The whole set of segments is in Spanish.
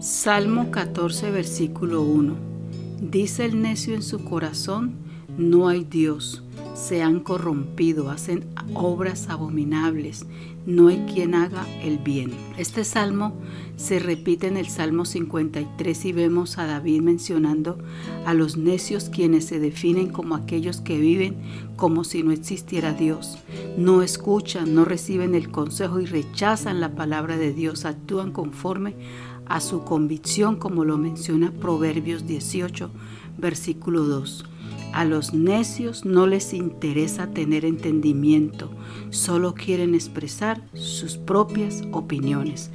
Salmo 14, versículo 1. Dice el necio en su corazón, no hay Dios. Se han corrompido, hacen obras abominables. No hay quien haga el bien. Este salmo se repite en el Salmo 53 y vemos a David mencionando a los necios quienes se definen como aquellos que viven como si no existiera Dios. No escuchan, no reciben el consejo y rechazan la palabra de Dios, actúan conforme a su convicción, como lo menciona Proverbios 18, versículo 2. A los necios no les interesa tener entendimiento, solo quieren expresar sus propias opiniones.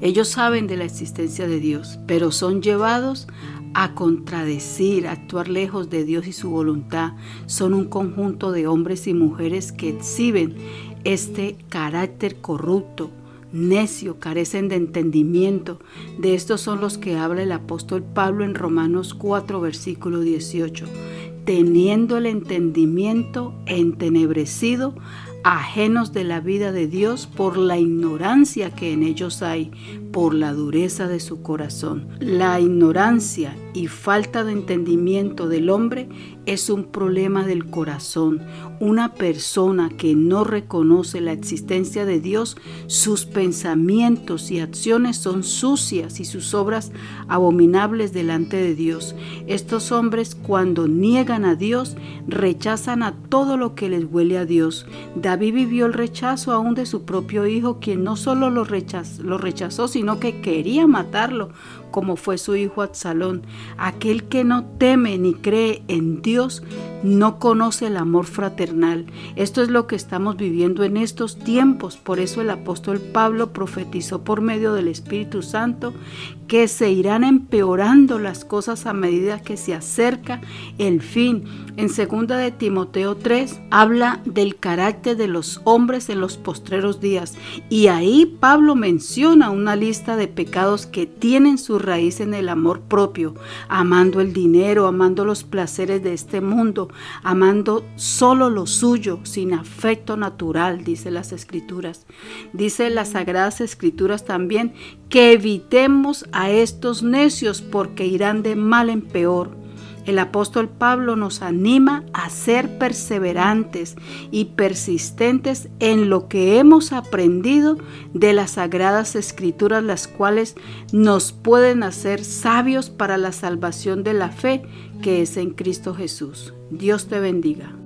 Ellos saben de la existencia de Dios, pero son llevados a contradecir, a actuar lejos de Dios y su voluntad. Son un conjunto de hombres y mujeres que exhiben este carácter corrupto, necio, carecen de entendimiento. De estos son los que habla el apóstol Pablo en Romanos 4, versículo 18. Teniendo el entendimiento entenebrecido, ajenos de la vida de Dios por la ignorancia que en ellos hay, por la dureza de su corazón. La ignorancia y falta de entendimiento del hombre es un problema del corazón. Una persona que no reconoce la existencia de Dios, sus pensamientos y acciones son sucias y sus obras abominables delante de Dios. Estos hombres cuando niegan a Dios, rechazan a todo lo que les huele a Dios. David vivió el rechazo aún de su propio hijo, quien no solo lo rechazó, lo rechazó sino que quería matarlo, como fue su hijo Absalón. Aquel que no teme ni cree en Dios no conoce el amor fraternal. Esto es lo que estamos viviendo en estos tiempos. Por eso el apóstol Pablo profetizó por medio del Espíritu Santo que se irán empeorando las cosas a medida que se acerca el fin. En segunda de Timoteo 3 habla del carácter de los hombres en los postreros días y ahí Pablo menciona una lista de pecados que tienen su raíz en el amor propio, amando el dinero, amando los placeres de este mundo, amando solo lo suyo, sin afecto natural, dice las escrituras. Dice las sagradas escrituras también que evitemos a estos necios porque irán de mal en peor. El apóstol Pablo nos anima a ser perseverantes y persistentes en lo que hemos aprendido de las sagradas escrituras, las cuales nos pueden hacer sabios para la salvación de la fe que es en Cristo Jesús. Dios te bendiga.